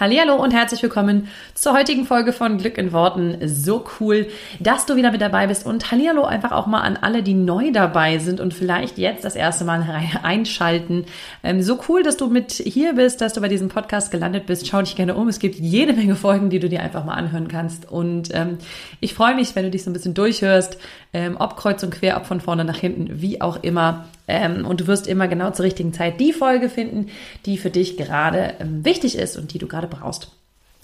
Hallo und herzlich willkommen zur heutigen Folge von Glück in Worten. So cool, dass du wieder mit dabei bist und Hallo einfach auch mal an alle, die neu dabei sind und vielleicht jetzt das erste Mal einschalten. Ähm, so cool, dass du mit hier bist, dass du bei diesem Podcast gelandet bist. Schau dich gerne um. Es gibt jede Menge Folgen, die du dir einfach mal anhören kannst und ähm, ich freue mich, wenn du dich so ein bisschen durchhörst, ähm, ob kreuz und quer, ob von vorne nach hinten, wie auch immer. Und du wirst immer genau zur richtigen Zeit die Folge finden, die für dich gerade wichtig ist und die du gerade brauchst.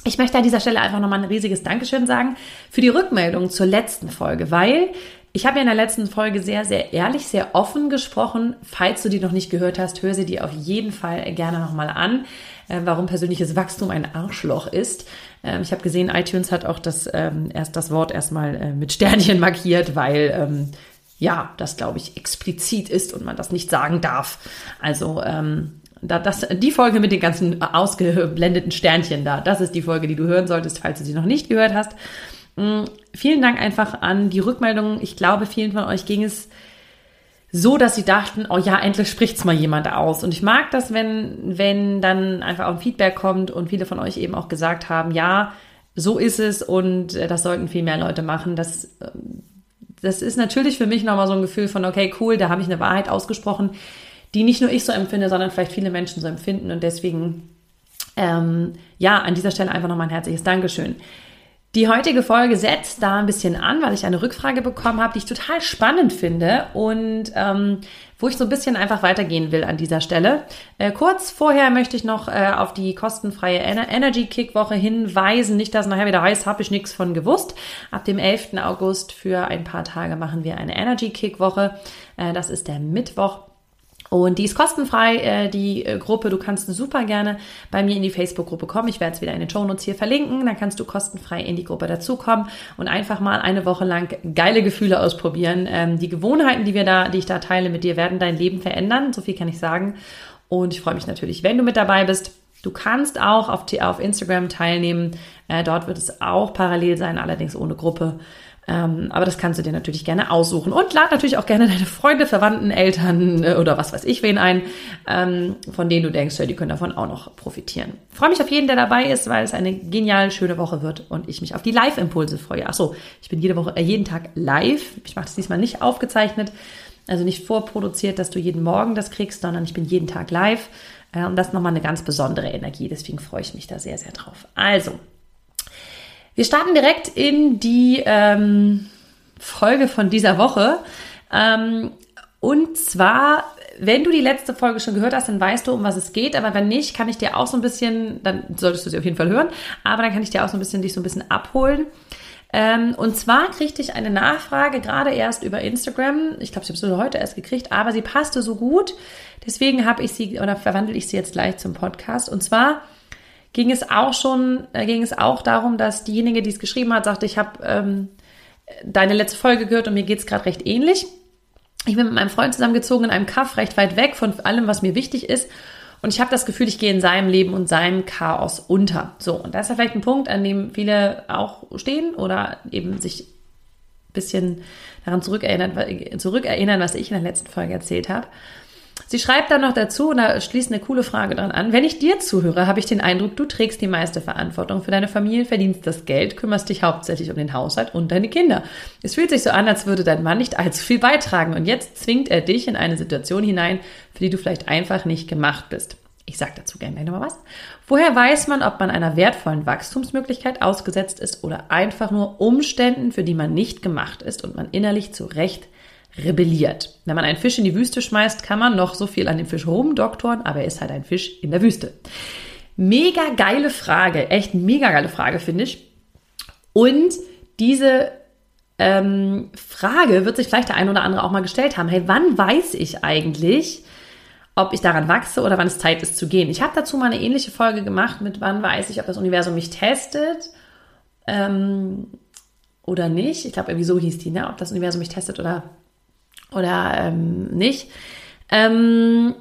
Ich möchte an dieser Stelle einfach nochmal ein riesiges Dankeschön sagen für die Rückmeldung zur letzten Folge, weil ich habe ja in der letzten Folge sehr, sehr ehrlich, sehr offen gesprochen. Falls du die noch nicht gehört hast, hör sie dir auf jeden Fall gerne nochmal an, äh, warum persönliches Wachstum ein Arschloch ist. Ähm, ich habe gesehen, iTunes hat auch das, ähm, erst das Wort erstmal äh, mit Sternchen markiert, weil ähm, ja, das glaube ich explizit ist und man das nicht sagen darf. Also ähm, da, das, die Folge mit den ganzen ausgeblendeten Sternchen da, das ist die Folge, die du hören solltest, falls du sie noch nicht gehört hast. Mhm, vielen Dank einfach an die Rückmeldungen. Ich glaube, vielen von euch ging es so, dass sie dachten, oh ja, endlich spricht's mal jemand aus. Und ich mag das, wenn, wenn dann einfach auch ein Feedback kommt und viele von euch eben auch gesagt haben, ja, so ist es und äh, das sollten viel mehr Leute machen. Das, ähm, das ist natürlich für mich nochmal so ein Gefühl von, okay, cool, da habe ich eine Wahrheit ausgesprochen, die nicht nur ich so empfinde, sondern vielleicht viele Menschen so empfinden. Und deswegen, ähm, ja, an dieser Stelle einfach nochmal ein herzliches Dankeschön. Die heutige Folge setzt da ein bisschen an, weil ich eine Rückfrage bekommen habe, die ich total spannend finde und ähm, wo ich so ein bisschen einfach weitergehen will an dieser Stelle. Äh, kurz vorher möchte ich noch äh, auf die kostenfreie Ener Energy Kick Woche hinweisen. Nicht, dass nachher wieder heißt, habe ich nichts von gewusst. Ab dem 11. August für ein paar Tage machen wir eine Energy Kick Woche. Äh, das ist der Mittwoch. Und die ist kostenfrei, äh, die äh, Gruppe. Du kannst super gerne bei mir in die Facebook-Gruppe kommen. Ich werde es wieder in den Show Notes hier verlinken. Dann kannst du kostenfrei in die Gruppe dazukommen und einfach mal eine Woche lang geile Gefühle ausprobieren. Ähm, die Gewohnheiten, die wir da, die ich da teile mit dir, werden dein Leben verändern. So viel kann ich sagen. Und ich freue mich natürlich, wenn du mit dabei bist. Du kannst auch auf, auf Instagram teilnehmen. Äh, dort wird es auch parallel sein, allerdings ohne Gruppe. Ähm, aber das kannst du dir natürlich gerne aussuchen. Und lad natürlich auch gerne deine Freunde, Verwandten, Eltern äh, oder was weiß ich wen ein, ähm, von denen du denkst, die können davon auch noch profitieren. freue mich auf jeden, der dabei ist, weil es eine genial schöne Woche wird und ich mich auf die Live-Impulse freue. Achso, ich bin jede Woche, äh, jeden Tag live. Ich mache das diesmal nicht aufgezeichnet, also nicht vorproduziert, dass du jeden Morgen das kriegst, sondern ich bin jeden Tag live. Äh, und das ist nochmal eine ganz besondere Energie. Deswegen freue ich mich da sehr, sehr drauf. Also, wir starten direkt in die ähm, Folge von dieser Woche. Ähm, und zwar, wenn du die letzte Folge schon gehört hast, dann weißt du, um was es geht. Aber wenn nicht, kann ich dir auch so ein bisschen, dann solltest du sie auf jeden Fall hören, aber dann kann ich dir auch so ein bisschen dich so ein bisschen abholen. Ähm, und zwar kriegte ich eine Nachfrage gerade erst über Instagram. Ich glaube, sie habe sie heute erst gekriegt, aber sie passte so gut. Deswegen habe ich sie oder verwandle ich sie jetzt gleich zum Podcast. Und zwar ging es auch schon, äh, ging es auch darum, dass diejenige, die es geschrieben hat, sagte, ich habe ähm, deine letzte Folge gehört und mir geht es gerade recht ähnlich. Ich bin mit meinem Freund zusammengezogen in einem Kaff, recht weit weg von allem, was mir wichtig ist. Und ich habe das Gefühl, ich gehe in seinem Leben und seinem Chaos unter. So, und das ist ja vielleicht ein Punkt, an dem viele auch stehen oder eben sich ein bisschen daran zurückerinnern, zurückerinnern was ich in der letzten Folge erzählt habe. Sie schreibt dann noch dazu, und da schließt eine coole Frage dran an. Wenn ich dir zuhöre, habe ich den Eindruck, du trägst die meiste Verantwortung für deine Familie, verdienst das Geld, kümmerst dich hauptsächlich um den Haushalt und deine Kinder. Es fühlt sich so an, als würde dein Mann nicht allzu viel beitragen und jetzt zwingt er dich in eine Situation hinein, für die du vielleicht einfach nicht gemacht bist. Ich sage dazu gerne nochmal was. Woher weiß man, ob man einer wertvollen Wachstumsmöglichkeit ausgesetzt ist oder einfach nur Umständen, für die man nicht gemacht ist und man innerlich zu Recht rebelliert. Wenn man einen Fisch in die Wüste schmeißt, kann man noch so viel an dem Fisch rumdoktoren, aber er ist halt ein Fisch in der Wüste. Mega geile Frage, echt mega geile Frage, finde ich. Und diese ähm, Frage wird sich vielleicht der ein oder andere auch mal gestellt haben. Hey, wann weiß ich eigentlich, ob ich daran wachse oder wann es Zeit ist zu gehen? Ich habe dazu mal eine ähnliche Folge gemacht mit wann weiß ich, ob das Universum mich testet ähm, oder nicht. Ich glaube, irgendwie so hieß die, ne? ob das Universum mich testet oder oder ähm, nicht. Ähm,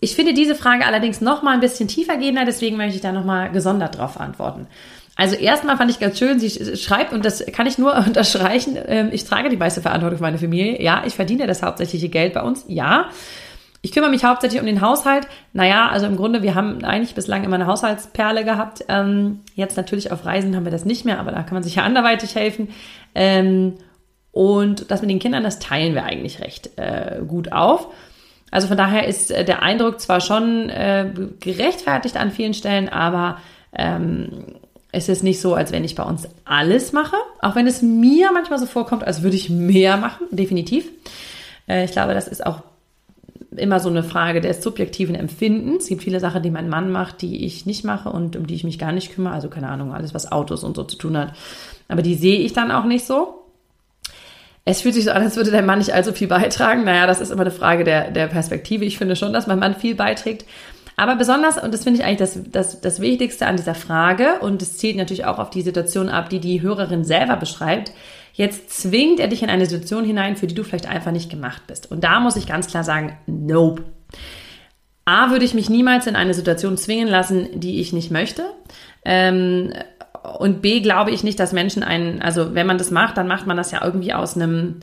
ich finde diese Frage allerdings noch mal ein bisschen tiefer gehender, deswegen möchte ich da noch mal gesondert drauf antworten. Also erstmal fand ich ganz schön, sie schreibt, und das kann ich nur unterstreichen, ähm, ich trage die meiste Verantwortung für meine Familie. Ja, ich verdiene das hauptsächliche Geld bei uns. Ja. Ich kümmere mich hauptsächlich um den Haushalt. Naja, also im Grunde, wir haben eigentlich bislang immer eine Haushaltsperle gehabt. Ähm, jetzt natürlich auf Reisen haben wir das nicht mehr, aber da kann man sich ja anderweitig helfen. Und das mit den Kindern, das teilen wir eigentlich recht äh, gut auf. Also von daher ist äh, der Eindruck zwar schon äh, gerechtfertigt an vielen Stellen, aber ähm, es ist nicht so, als wenn ich bei uns alles mache, auch wenn es mir manchmal so vorkommt, als würde ich mehr machen, definitiv. Äh, ich glaube, das ist auch immer so eine Frage des subjektiven Empfindens. Es gibt viele Sachen, die mein Mann macht, die ich nicht mache und um die ich mich gar nicht kümmere. Also keine Ahnung, alles, was Autos und so zu tun hat. Aber die sehe ich dann auch nicht so. Es fühlt sich so an, als würde der Mann nicht allzu viel beitragen. Naja, das ist immer eine Frage der, der Perspektive. Ich finde schon, dass mein Mann viel beiträgt. Aber besonders, und das finde ich eigentlich das, das, das Wichtigste an dieser Frage, und es zählt natürlich auch auf die Situation ab, die die Hörerin selber beschreibt, jetzt zwingt er dich in eine Situation hinein, für die du vielleicht einfach nicht gemacht bist. Und da muss ich ganz klar sagen, nope. A, würde ich mich niemals in eine Situation zwingen lassen, die ich nicht möchte. Ähm, und B, glaube ich nicht, dass Menschen einen, also wenn man das macht, dann macht man das ja irgendwie aus einem,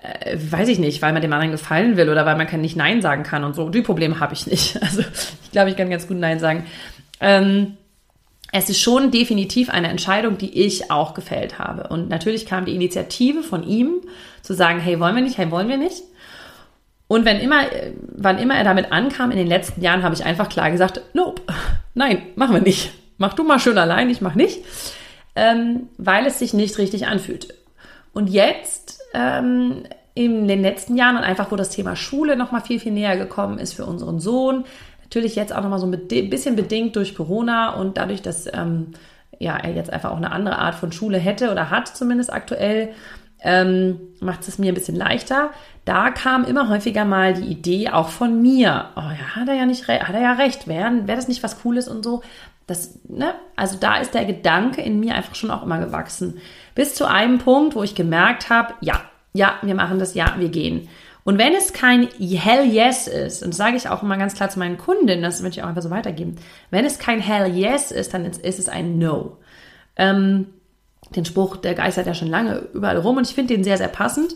äh, weiß ich nicht, weil man dem anderen gefallen will oder weil man nicht Nein sagen kann und so. Die Probleme habe ich nicht. Also ich glaube, ich kann ganz gut Nein sagen. Ähm, es ist schon definitiv eine Entscheidung, die ich auch gefällt habe. Und natürlich kam die Initiative von ihm zu sagen, hey, wollen wir nicht, hey, wollen wir nicht? Und wenn immer, wann immer er damit ankam, in den letzten Jahren habe ich einfach klar gesagt, nope, nein, machen wir nicht. Mach du mal schön allein, ich mach nicht. Ähm, weil es sich nicht richtig anfühlt. Und jetzt ähm, in den letzten Jahren und einfach, wo das Thema Schule noch mal viel, viel näher gekommen ist für unseren Sohn. Natürlich jetzt auch noch mal so ein bisschen bedingt durch Corona und dadurch, dass ähm, ja, er jetzt einfach auch eine andere Art von Schule hätte oder hat zumindest aktuell, ähm, macht es mir ein bisschen leichter. Da kam immer häufiger mal die Idee auch von mir. Oh ja, hat er ja nicht hat er ja recht. Wäre wär das nicht was Cooles und so? Das, ne? Also da ist der Gedanke in mir einfach schon auch immer gewachsen. Bis zu einem Punkt, wo ich gemerkt habe, ja, ja, wir machen das, ja, wir gehen. Und wenn es kein Hell Yes ist, und das sage ich auch immer ganz klar zu meinen Kundinnen, das möchte ich auch einfach so weitergeben, wenn es kein Hell Yes ist, dann ist, ist es ein No. Ähm, den Spruch, der geistert ja schon lange überall rum und ich finde den sehr, sehr passend.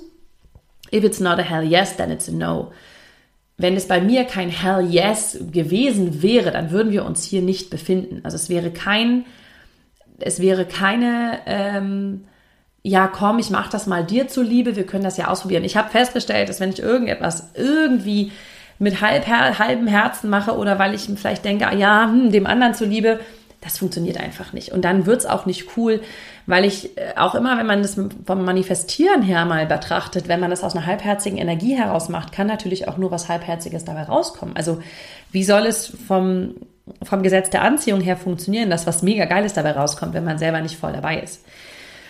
If it's not a Hell Yes, then it's a No. Wenn es bei mir kein Hell Yes gewesen wäre, dann würden wir uns hier nicht befinden. Also es wäre kein, es wäre keine, ähm, ja komm, ich mache das mal dir zuliebe, wir können das ja ausprobieren. Ich habe festgestellt, dass wenn ich irgendetwas irgendwie mit halb, halbem Herzen mache oder weil ich vielleicht denke, ah ja, hm, dem anderen zuliebe, das funktioniert einfach nicht. Und dann wird's auch nicht cool, weil ich äh, auch immer, wenn man das vom Manifestieren her mal betrachtet, wenn man das aus einer halbherzigen Energie heraus macht, kann natürlich auch nur was Halbherziges dabei rauskommen. Also wie soll es vom, vom Gesetz der Anziehung her funktionieren, dass was mega Geiles dabei rauskommt, wenn man selber nicht voll dabei ist?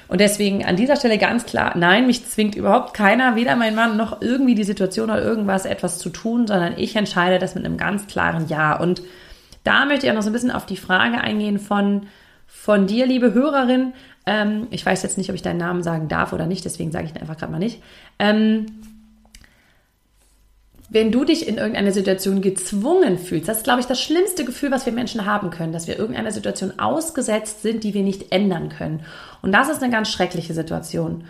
Und deswegen an dieser Stelle ganz klar, nein, mich zwingt überhaupt keiner, weder mein Mann noch irgendwie die Situation oder irgendwas etwas zu tun, sondern ich entscheide das mit einem ganz klaren Ja. Und da möchte ich auch noch so ein bisschen auf die Frage eingehen von, von dir, liebe Hörerin. Ähm, ich weiß jetzt nicht, ob ich deinen Namen sagen darf oder nicht, deswegen sage ich ihn einfach gerade mal nicht. Ähm, wenn du dich in irgendeiner Situation gezwungen fühlst, das ist, glaube ich, das schlimmste Gefühl, was wir Menschen haben können, dass wir irgendeiner Situation ausgesetzt sind, die wir nicht ändern können. Und das ist eine ganz schreckliche Situation.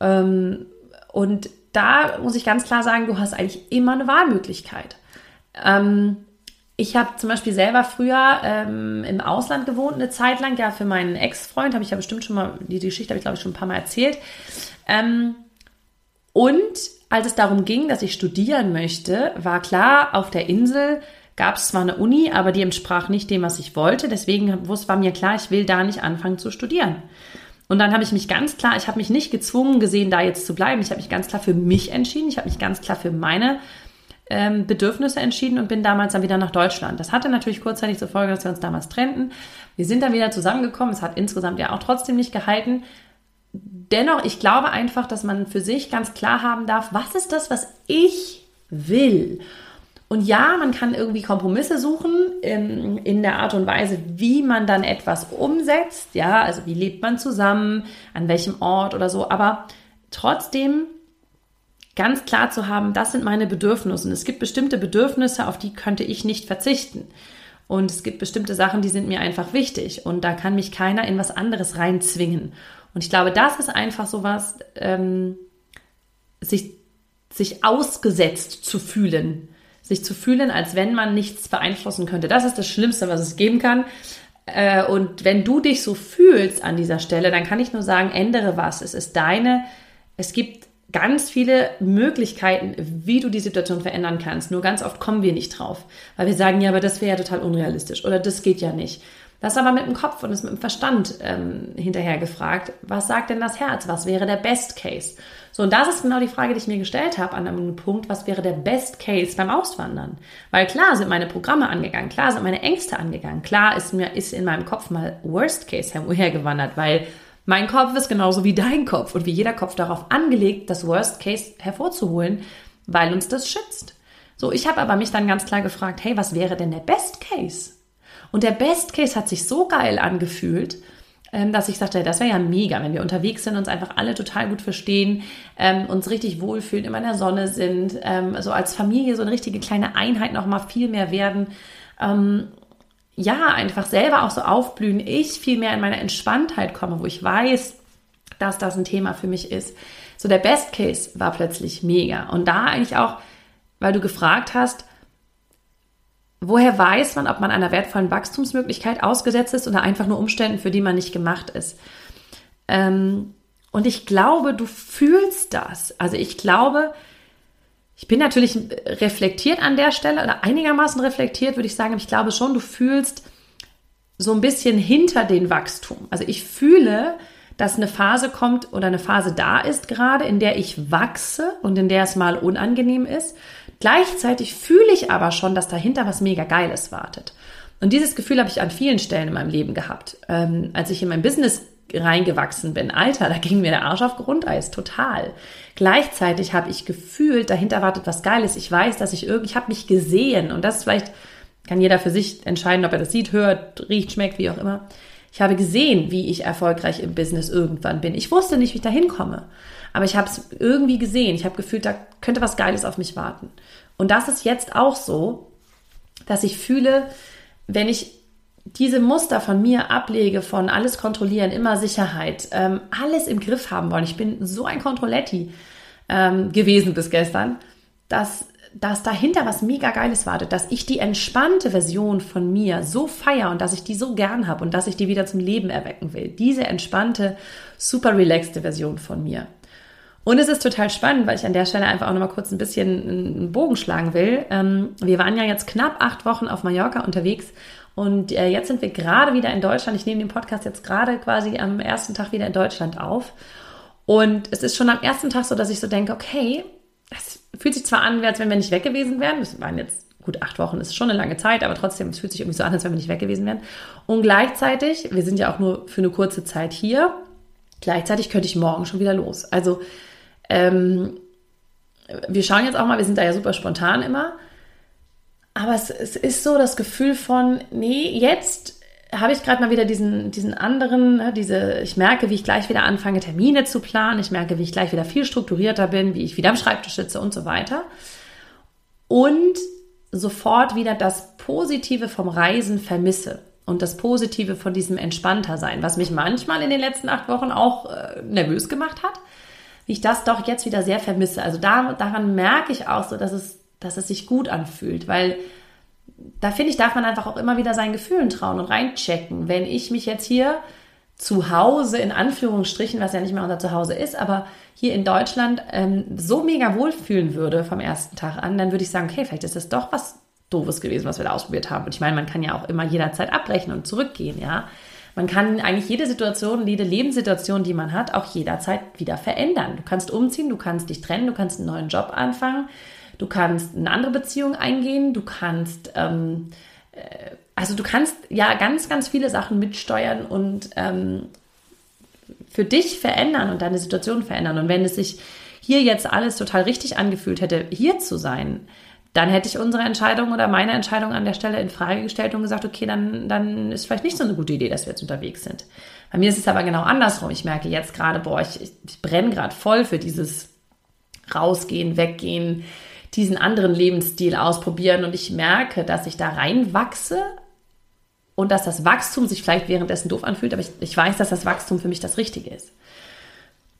Ähm, und da muss ich ganz klar sagen, du hast eigentlich immer eine Wahlmöglichkeit. Ich habe zum Beispiel selber früher ähm, im Ausland gewohnt, eine Zeit lang. Ja, für meinen Ex-Freund habe ich ja bestimmt schon mal, die Geschichte habe ich glaube ich schon ein paar Mal erzählt. Ähm, und als es darum ging, dass ich studieren möchte, war klar, auf der Insel gab es zwar eine Uni, aber die entsprach nicht dem, was ich wollte. Deswegen war mir klar, ich will da nicht anfangen zu studieren. Und dann habe ich mich ganz klar, ich habe mich nicht gezwungen gesehen, da jetzt zu bleiben. Ich habe mich ganz klar für mich entschieden. Ich habe mich ganz klar für meine ähm, Bedürfnisse entschieden und bin damals dann wieder nach Deutschland. Das hatte natürlich kurzzeitig zur Folge, dass wir uns damals trennten. Wir sind dann wieder zusammengekommen. Es hat insgesamt ja auch trotzdem nicht gehalten. Dennoch, ich glaube einfach, dass man für sich ganz klar haben darf, was ist das, was ich will? Und ja, man kann irgendwie Kompromisse suchen in, in, der Art und Weise, wie man dann etwas umsetzt. Ja, also wie lebt man zusammen, an welchem Ort oder so. Aber trotzdem ganz klar zu haben, das sind meine Bedürfnisse. Und es gibt bestimmte Bedürfnisse, auf die könnte ich nicht verzichten. Und es gibt bestimmte Sachen, die sind mir einfach wichtig. Und da kann mich keiner in was anderes reinzwingen. Und ich glaube, das ist einfach so was, ähm, sich, sich ausgesetzt zu fühlen. Sich zu fühlen, als wenn man nichts beeinflussen könnte. Das ist das Schlimmste, was es geben kann. Äh, und wenn du dich so fühlst an dieser Stelle, dann kann ich nur sagen, ändere was. Es ist deine, es gibt ganz viele Möglichkeiten, wie du die Situation verändern kannst. Nur ganz oft kommen wir nicht drauf, weil wir sagen, ja, aber das wäre ja total unrealistisch oder das geht ja nicht. Das ist aber mit dem Kopf und ist mit dem Verstand ähm, hinterher gefragt. Was sagt denn das Herz? Was wäre der Best Case? So, und das ist genau die Frage, die ich mir gestellt habe an einem Punkt, was wäre der Best Case beim Auswandern? Weil klar sind meine Programme angegangen, klar sind meine Ängste angegangen, klar ist mir, ist in meinem Kopf mal Worst Case hergewandert, weil mein Kopf ist genauso wie dein Kopf und wie jeder Kopf darauf angelegt, das Worst Case hervorzuholen, weil uns das schützt. So, ich habe aber mich dann ganz klar gefragt, hey, was wäre denn der Best Case? Und der Best Case hat sich so geil angefühlt, ähm, dass ich sagte, das wäre ja mega, wenn wir unterwegs sind, uns einfach alle total gut verstehen, ähm, uns richtig wohlfühlen, immer in der Sonne sind, ähm, so als Familie so eine richtige kleine Einheit noch mal viel mehr werden. Ja, einfach selber auch so aufblühen, ich viel mehr in meine Entspanntheit komme, wo ich weiß, dass das ein Thema für mich ist. So der Best Case war plötzlich mega. Und da eigentlich auch, weil du gefragt hast, woher weiß man, ob man einer wertvollen Wachstumsmöglichkeit ausgesetzt ist oder einfach nur Umständen, für die man nicht gemacht ist. Ähm, und ich glaube, du fühlst das. Also ich glaube, ich bin natürlich reflektiert an der Stelle oder einigermaßen reflektiert, würde ich sagen. Ich glaube schon, du fühlst so ein bisschen hinter den Wachstum. Also ich fühle, dass eine Phase kommt oder eine Phase da ist gerade, in der ich wachse und in der es mal unangenehm ist. Gleichzeitig fühle ich aber schon, dass dahinter was mega Geiles wartet. Und dieses Gefühl habe ich an vielen Stellen in meinem Leben gehabt. Ähm, als ich in mein Business reingewachsen bin. Alter, da ging mir der Arsch auf Grundeis, total. Gleichzeitig habe ich gefühlt, dahinter wartet was Geiles. Ich weiß, dass ich irgendwie, ich habe mich gesehen und das ist vielleicht, kann jeder für sich entscheiden, ob er das sieht, hört, riecht, schmeckt, wie auch immer. Ich habe gesehen, wie ich erfolgreich im Business irgendwann bin. Ich wusste nicht, wie ich da hinkomme, aber ich habe es irgendwie gesehen. Ich habe gefühlt, da könnte was Geiles auf mich warten. Und das ist jetzt auch so, dass ich fühle, wenn ich diese Muster von mir ablege, von alles kontrollieren, immer Sicherheit, ähm, alles im Griff haben wollen. Ich bin so ein Kontrolletti ähm, gewesen bis gestern, dass, dass dahinter was mega Geiles wartet, dass ich die entspannte Version von mir so feier und dass ich die so gern habe und dass ich die wieder zum Leben erwecken will. Diese entspannte, super relaxte Version von mir. Und es ist total spannend, weil ich an der Stelle einfach auch noch mal kurz ein bisschen einen Bogen schlagen will. Ähm, wir waren ja jetzt knapp acht Wochen auf Mallorca unterwegs und äh, jetzt sind wir gerade wieder in Deutschland. Ich nehme den Podcast jetzt gerade quasi am ersten Tag wieder in Deutschland auf. Und es ist schon am ersten Tag so, dass ich so denke, okay, es fühlt sich zwar an, als wenn wir nicht weg gewesen wären. Das waren jetzt gut acht Wochen, ist schon eine lange Zeit, aber trotzdem, es fühlt sich irgendwie so an, als wenn wir nicht weg gewesen wären. Und gleichzeitig, wir sind ja auch nur für eine kurze Zeit hier, gleichzeitig könnte ich morgen schon wieder los. Also ähm, wir schauen jetzt auch mal, wir sind da ja super spontan immer. Aber es, es ist so das Gefühl von, nee, jetzt habe ich gerade mal wieder diesen, diesen anderen, ne, diese, ich merke, wie ich gleich wieder anfange, Termine zu planen. Ich merke, wie ich gleich wieder viel strukturierter bin, wie ich wieder am Schreibtisch sitze und so weiter. Und sofort wieder das Positive vom Reisen vermisse und das Positive von diesem entspannter sein, was mich manchmal in den letzten acht Wochen auch äh, nervös gemacht hat, wie ich das doch jetzt wieder sehr vermisse. Also da, daran merke ich auch so, dass es dass es sich gut anfühlt, weil da finde ich, darf man einfach auch immer wieder seinen Gefühlen trauen und reinchecken. Wenn ich mich jetzt hier zu Hause, in Anführungsstrichen, was ja nicht mehr unser Zuhause ist, aber hier in Deutschland ähm, so mega wohlfühlen würde vom ersten Tag an, dann würde ich sagen, okay, vielleicht ist das doch was Doofes gewesen, was wir da ausprobiert haben. Und ich meine, man kann ja auch immer jederzeit abbrechen und zurückgehen, ja. Man kann eigentlich jede Situation, jede Lebenssituation, die man hat, auch jederzeit wieder verändern. Du kannst umziehen, du kannst dich trennen, du kannst einen neuen Job anfangen, du kannst eine andere Beziehung eingehen, du kannst, ähm, äh, also du kannst ja ganz, ganz viele Sachen mitsteuern und ähm, für dich verändern und deine Situation verändern. Und wenn es sich hier jetzt alles total richtig angefühlt hätte, hier zu sein, dann hätte ich unsere Entscheidung oder meine Entscheidung an der Stelle in Frage gestellt und gesagt, okay, dann, dann ist vielleicht nicht so eine gute Idee, dass wir jetzt unterwegs sind. Bei mir ist es aber genau andersrum. Ich merke jetzt gerade, boah, ich, ich brenne gerade voll für dieses rausgehen, weggehen, diesen anderen Lebensstil ausprobieren und ich merke, dass ich da reinwachse und dass das Wachstum sich vielleicht währenddessen doof anfühlt, aber ich, ich weiß, dass das Wachstum für mich das Richtige ist.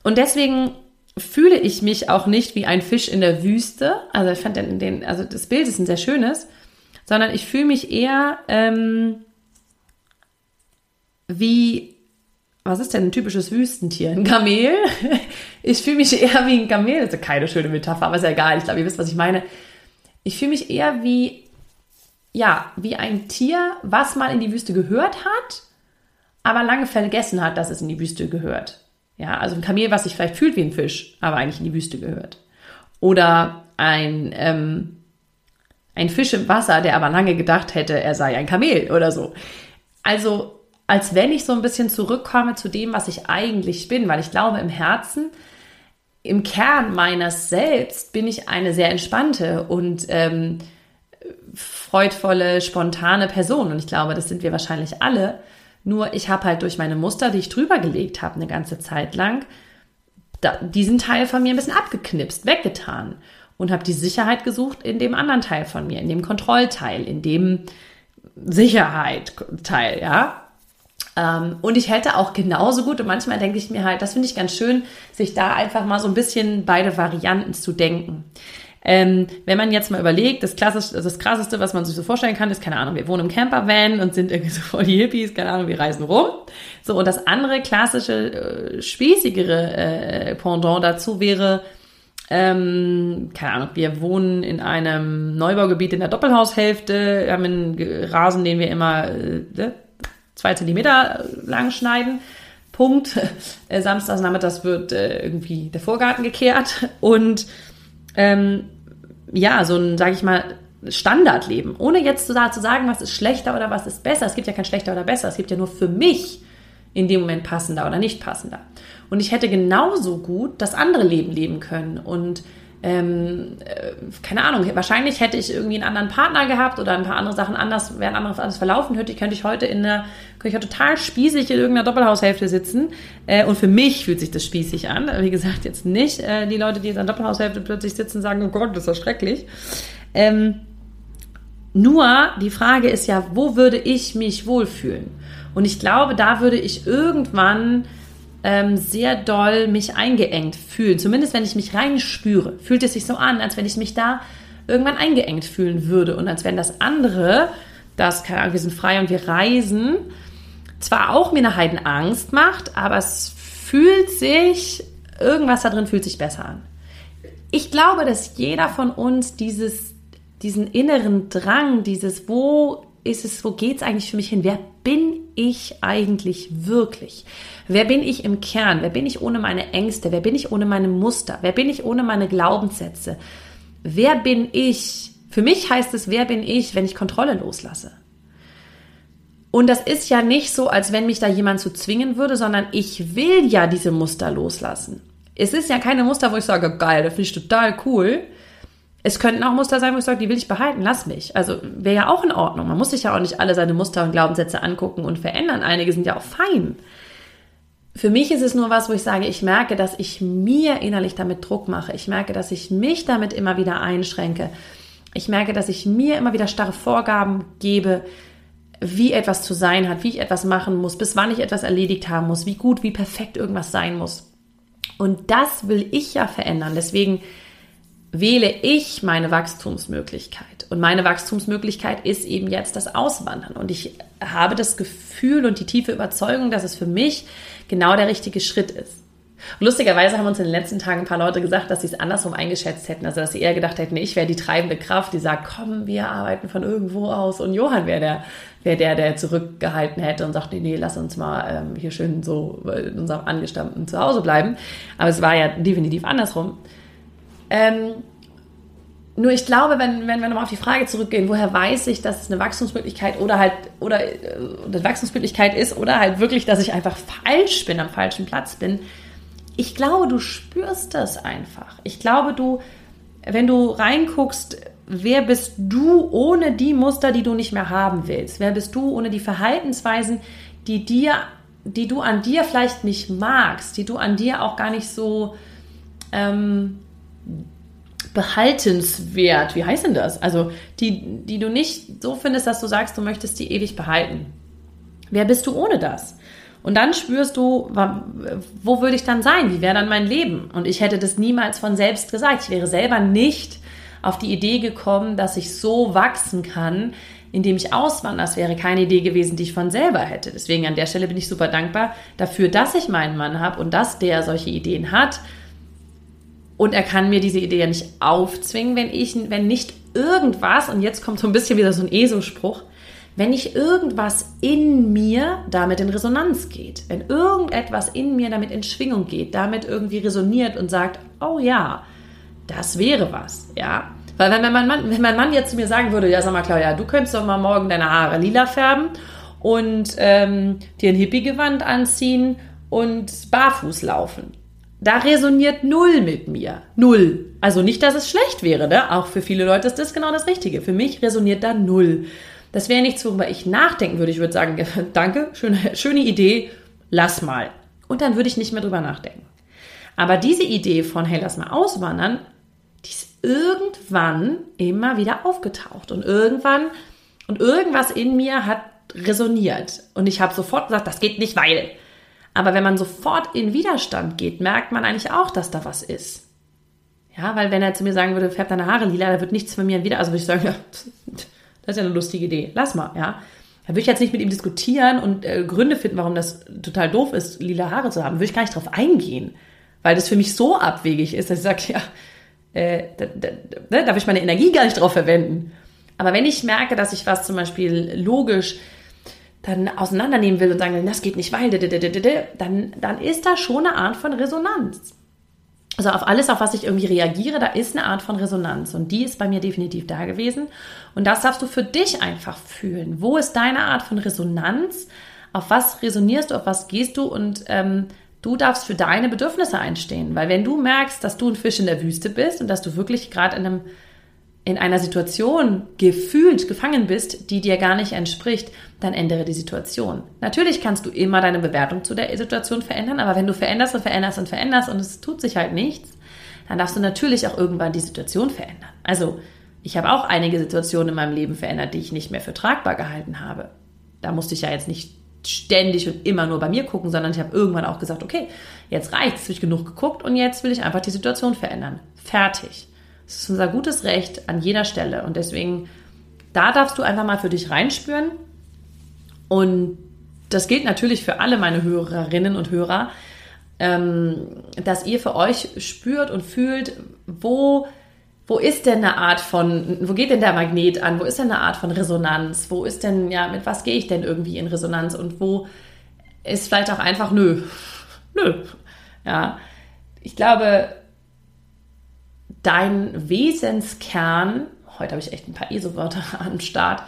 Und deswegen fühle ich mich auch nicht wie ein Fisch in der Wüste. Also ich fand den, den also das Bild ist ein sehr schönes, sondern ich fühle mich eher ähm, wie, was ist denn ein typisches Wüstentier? Ein Kamel? Ich fühle mich eher wie ein Kamel. Das ist keine schöne Metapher, aber ist ja egal. Ich glaube, ihr wisst, was ich meine. Ich fühle mich eher wie, ja, wie ein Tier, was mal in die Wüste gehört hat, aber lange vergessen hat, dass es in die Wüste gehört. Ja, also ein Kamel, was sich vielleicht fühlt wie ein Fisch, aber eigentlich in die Wüste gehört. Oder ein, ähm, ein Fisch im Wasser, der aber lange gedacht hätte, er sei ein Kamel oder so. Also, als wenn ich so ein bisschen zurückkomme zu dem, was ich eigentlich bin, weil ich glaube, im Herzen, im Kern meines Selbst bin ich eine sehr entspannte und ähm, freudvolle, spontane Person. Und ich glaube, das sind wir wahrscheinlich alle. Nur ich habe halt durch meine Muster, die ich drüber gelegt habe, eine ganze Zeit lang, da, diesen Teil von mir ein bisschen abgeknipst, weggetan und habe die Sicherheit gesucht in dem anderen Teil von mir, in dem Kontrollteil, in dem Sicherheit-Teil, ja. Ähm, und ich hätte auch genauso gut, und manchmal denke ich mir halt, das finde ich ganz schön, sich da einfach mal so ein bisschen beide Varianten zu denken. Ähm, wenn man jetzt mal überlegt, das, klassisch, das krasseste, was man sich so vorstellen kann, ist, keine Ahnung, wir wohnen im Campervan und sind irgendwie so voll die Hippies, keine Ahnung, wir reisen rum. So, und das andere klassische, äh, spießigere äh, Pendant dazu wäre, ähm, keine Ahnung, wir wohnen in einem Neubaugebiet in der Doppelhaushälfte, haben einen Rasen, den wir immer äh, ne, zwei Zentimeter lang schneiden. Punkt. Äh, Samstags nachmittags wird äh, irgendwie der Vorgarten gekehrt und ähm, ja, so ein, sage ich mal, Standardleben. Ohne jetzt zu, zu sagen, was ist schlechter oder was ist besser. Es gibt ja kein schlechter oder besser. Es gibt ja nur für mich in dem Moment passender oder nicht passender. Und ich hätte genauso gut das andere Leben leben können und ähm, äh, keine Ahnung, wahrscheinlich hätte ich irgendwie einen anderen Partner gehabt oder ein paar andere Sachen anders, wären anderes alles verlaufen, hätte ich, könnte ich heute in einer, könnte ich total spießig in irgendeiner Doppelhaushälfte sitzen. Äh, und für mich fühlt sich das spießig an. Wie gesagt, jetzt nicht äh, die Leute, die jetzt an Doppelhaushälfte plötzlich sitzen, sagen, oh Gott, das ist ja schrecklich. Ähm, nur die Frage ist ja, wo würde ich mich wohlfühlen? Und ich glaube, da würde ich irgendwann ähm, sehr doll mich eingeengt fühlen. Zumindest wenn ich mich reinspüre, fühlt es sich so an, als wenn ich mich da irgendwann eingeengt fühlen würde und als wenn das andere, das, keine Ahnung, wir sind frei und wir reisen, zwar auch mir eine Heidenangst macht, aber es fühlt sich, irgendwas da drin fühlt sich besser an. Ich glaube, dass jeder von uns dieses, diesen inneren Drang, dieses, wo ist es, wo geht es eigentlich für mich hin? Wer bin ich eigentlich wirklich? Wer bin ich im Kern? Wer bin ich ohne meine Ängste? Wer bin ich ohne meine Muster? Wer bin ich ohne meine Glaubenssätze? Wer bin ich? Für mich heißt es, wer bin ich, wenn ich Kontrolle loslasse? Und das ist ja nicht so, als wenn mich da jemand zu zwingen würde, sondern ich will ja diese Muster loslassen. Es ist ja keine Muster, wo ich sage, geil, das finde ich total cool, es könnten auch Muster sein, wo ich sage, die will ich behalten, lass mich. Also wäre ja auch in Ordnung. Man muss sich ja auch nicht alle seine Muster und Glaubenssätze angucken und verändern. Einige sind ja auch fein. Für mich ist es nur was, wo ich sage, ich merke, dass ich mir innerlich damit Druck mache. Ich merke, dass ich mich damit immer wieder einschränke. Ich merke, dass ich mir immer wieder starre Vorgaben gebe, wie etwas zu sein hat, wie ich etwas machen muss, bis wann ich etwas erledigt haben muss, wie gut, wie perfekt irgendwas sein muss. Und das will ich ja verändern. Deswegen wähle ich meine Wachstumsmöglichkeit. Und meine Wachstumsmöglichkeit ist eben jetzt das Auswandern. Und ich habe das Gefühl und die tiefe Überzeugung, dass es für mich genau der richtige Schritt ist. Lustigerweise haben uns in den letzten Tagen ein paar Leute gesagt, dass sie es andersrum eingeschätzt hätten. Also, dass sie eher gedacht hätten, ich wäre die treibende Kraft, die sagt, komm, wir arbeiten von irgendwo aus. Und Johann wäre der, wäre der, der zurückgehalten hätte und sagt, nee, nee, lass uns mal ähm, hier schön so in unserem angestammten Zuhause bleiben. Aber es war ja definitiv andersrum. Ähm, nur ich glaube, wenn, wenn wir nochmal auf die Frage zurückgehen, woher weiß ich, dass es eine Wachstumsmöglichkeit oder halt oder äh, eine Wachstumsmöglichkeit ist oder halt wirklich, dass ich einfach falsch bin, am falschen Platz bin. Ich glaube, du spürst das einfach. Ich glaube, du, wenn du reinguckst, wer bist du ohne die Muster, die du nicht mehr haben willst? Wer bist du ohne die Verhaltensweisen, die dir, die du an dir vielleicht nicht magst, die du an dir auch gar nicht so ähm, behaltenswert, wie heißt denn das? Also die, die du nicht so findest, dass du sagst, du möchtest die ewig behalten. Wer bist du ohne das? Und dann spürst du, wo würde ich dann sein? Wie wäre dann mein Leben? Und ich hätte das niemals von selbst gesagt. Ich wäre selber nicht auf die Idee gekommen, dass ich so wachsen kann, indem ich auswandere. Das wäre keine Idee gewesen, die ich von selber hätte. Deswegen an der Stelle bin ich super dankbar dafür, dass ich meinen Mann habe und dass der solche Ideen hat. Und er kann mir diese Idee ja nicht aufzwingen, wenn ich, wenn nicht irgendwas, und jetzt kommt so ein bisschen wieder so ein ESO-Spruch, wenn nicht irgendwas in mir damit in Resonanz geht, wenn irgendetwas in mir damit in Schwingung geht, damit irgendwie resoniert und sagt, oh ja, das wäre was, ja. Weil wenn mein, Mann, wenn mein Mann jetzt zu mir sagen würde, ja, sag mal, Claudia, du könntest doch mal morgen deine Haare lila färben und ähm, dir ein Hippie-Gewand anziehen und barfuß laufen. Da resoniert null mit mir. Null. Also nicht, dass es schlecht wäre, ne? Auch für viele Leute ist das genau das Richtige. Für mich resoniert da null. Das wäre nichts, worüber ich nachdenken würde. Ich würde sagen, danke, schöne, schöne Idee, lass mal. Und dann würde ich nicht mehr drüber nachdenken. Aber diese Idee von, hey, lass mal auswandern, die ist irgendwann immer wieder aufgetaucht. Und irgendwann, und irgendwas in mir hat resoniert. Und ich habe sofort gesagt, das geht nicht, weil. Aber wenn man sofort in Widerstand geht, merkt man eigentlich auch, dass da was ist. Ja, weil wenn er zu mir sagen würde, färb deine Haare lila, da wird nichts von mir wieder, also würde ich sagen, ja, das ist ja eine lustige Idee. Lass mal, ja. Da würde ich jetzt nicht mit ihm diskutieren und äh, Gründe finden, warum das total doof ist, lila Haare zu haben. Würde ich gar nicht drauf eingehen, weil das für mich so abwegig ist, dass ich sage, ja, äh, da, da, da darf ich meine Energie gar nicht drauf verwenden. Aber wenn ich merke, dass ich was zum Beispiel logisch dann auseinandernehmen will und sagen, das geht nicht, weil, dann, dann ist da schon eine Art von Resonanz. Also auf alles, auf was ich irgendwie reagiere, da ist eine Art von Resonanz und die ist bei mir definitiv da gewesen. Und das darfst du für dich einfach fühlen. Wo ist deine Art von Resonanz? Auf was resonierst du? Auf was gehst du? Und ähm, du darfst für deine Bedürfnisse einstehen. Weil wenn du merkst, dass du ein Fisch in der Wüste bist und dass du wirklich gerade in einem in einer Situation gefühlt gefangen bist, die dir gar nicht entspricht, dann ändere die Situation. Natürlich kannst du immer deine Bewertung zu der Situation verändern, aber wenn du veränderst und veränderst und veränderst und es tut sich halt nichts, dann darfst du natürlich auch irgendwann die Situation verändern. Also, ich habe auch einige Situationen in meinem Leben verändert, die ich nicht mehr für tragbar gehalten habe. Da musste ich ja jetzt nicht ständig und immer nur bei mir gucken, sondern ich habe irgendwann auch gesagt, okay, jetzt reicht es, habe ich genug geguckt und jetzt will ich einfach die Situation verändern. Fertig. Das ist unser gutes Recht an jeder Stelle. Und deswegen, da darfst du einfach mal für dich reinspüren. Und das gilt natürlich für alle meine Hörerinnen und Hörer, ähm, dass ihr für euch spürt und fühlt, wo, wo ist denn eine Art von, wo geht denn der Magnet an? Wo ist denn eine Art von Resonanz? Wo ist denn, ja, mit was gehe ich denn irgendwie in Resonanz? Und wo ist vielleicht auch einfach nö. Nö. Ja. Ich glaube, dein Wesenskern, heute habe ich echt ein paar ESO-Wörter am Start,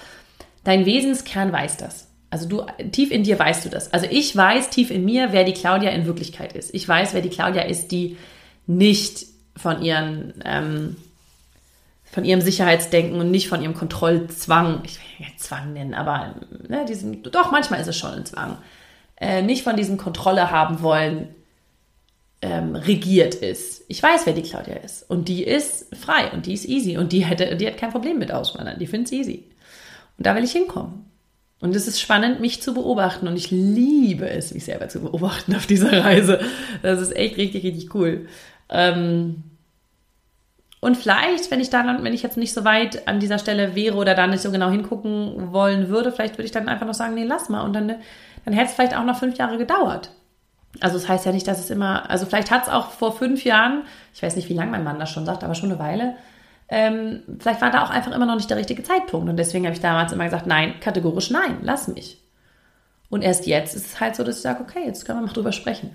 dein Wesenskern weiß das. Also du, tief in dir weißt du das. Also ich weiß tief in mir, wer die Claudia in Wirklichkeit ist. Ich weiß, wer die Claudia ist, die nicht von ihren, ähm, von ihrem Sicherheitsdenken und nicht von ihrem Kontrollzwang, ich will nicht Zwang nennen, aber ne, diesen, doch, manchmal ist es schon ein Zwang, äh, nicht von diesem Kontrolle haben wollen, ähm, regiert ist. Ich weiß, wer die Claudia ist. Und die ist frei und die ist easy. Und die, hätte, die hat kein Problem mit Auswandern. Die findet es easy. Und da will ich hinkommen. Und es ist spannend, mich zu beobachten. Und ich liebe es, mich selber zu beobachten auf dieser Reise. Das ist echt richtig, richtig cool. Ähm und vielleicht, wenn ich dann, wenn ich jetzt nicht so weit an dieser Stelle wäre oder da nicht so genau hingucken wollen würde, vielleicht würde ich dann einfach noch sagen, nee, lass mal. Und dann, dann hätte es vielleicht auch noch fünf Jahre gedauert. Also das heißt ja nicht, dass es immer, also vielleicht hat es auch vor fünf Jahren, ich weiß nicht, wie lange mein Mann das schon sagt, aber schon eine Weile, ähm, vielleicht war da auch einfach immer noch nicht der richtige Zeitpunkt. Und deswegen habe ich damals immer gesagt, nein, kategorisch nein, lass mich. Und erst jetzt ist es halt so, dass ich sage, okay, jetzt können wir mal drüber sprechen.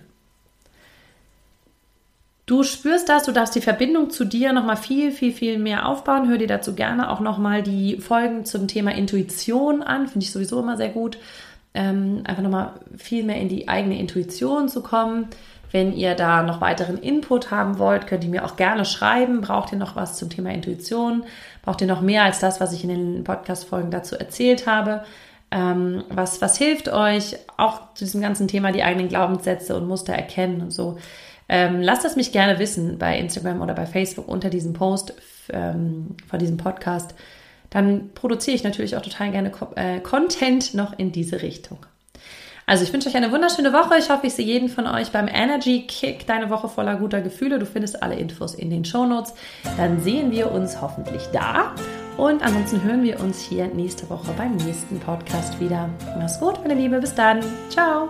Du spürst das, du darfst die Verbindung zu dir nochmal viel, viel, viel mehr aufbauen. Hör dir dazu gerne auch nochmal die Folgen zum Thema Intuition an. Finde ich sowieso immer sehr gut ähm, einfach nochmal viel mehr in die eigene Intuition zu kommen. Wenn ihr da noch weiteren Input haben wollt, könnt ihr mir auch gerne schreiben. Braucht ihr noch was zum Thema Intuition? Braucht ihr noch mehr als das, was ich in den Podcast-Folgen dazu erzählt habe? Ähm, was, was hilft euch auch zu diesem ganzen Thema die eigenen Glaubenssätze und Muster erkennen und so? Ähm, lasst es mich gerne wissen bei Instagram oder bei Facebook unter diesem Post ähm, von diesem Podcast. Dann produziere ich natürlich auch total gerne äh, Content noch in diese Richtung. Also ich wünsche euch eine wunderschöne Woche. Ich hoffe, ich sehe jeden von euch beim Energy Kick, deine Woche voller guter Gefühle. Du findest alle Infos in den Show Notes. Dann sehen wir uns hoffentlich da. Und ansonsten hören wir uns hier nächste Woche beim nächsten Podcast wieder. Mach's gut, meine Liebe. Bis dann. Ciao.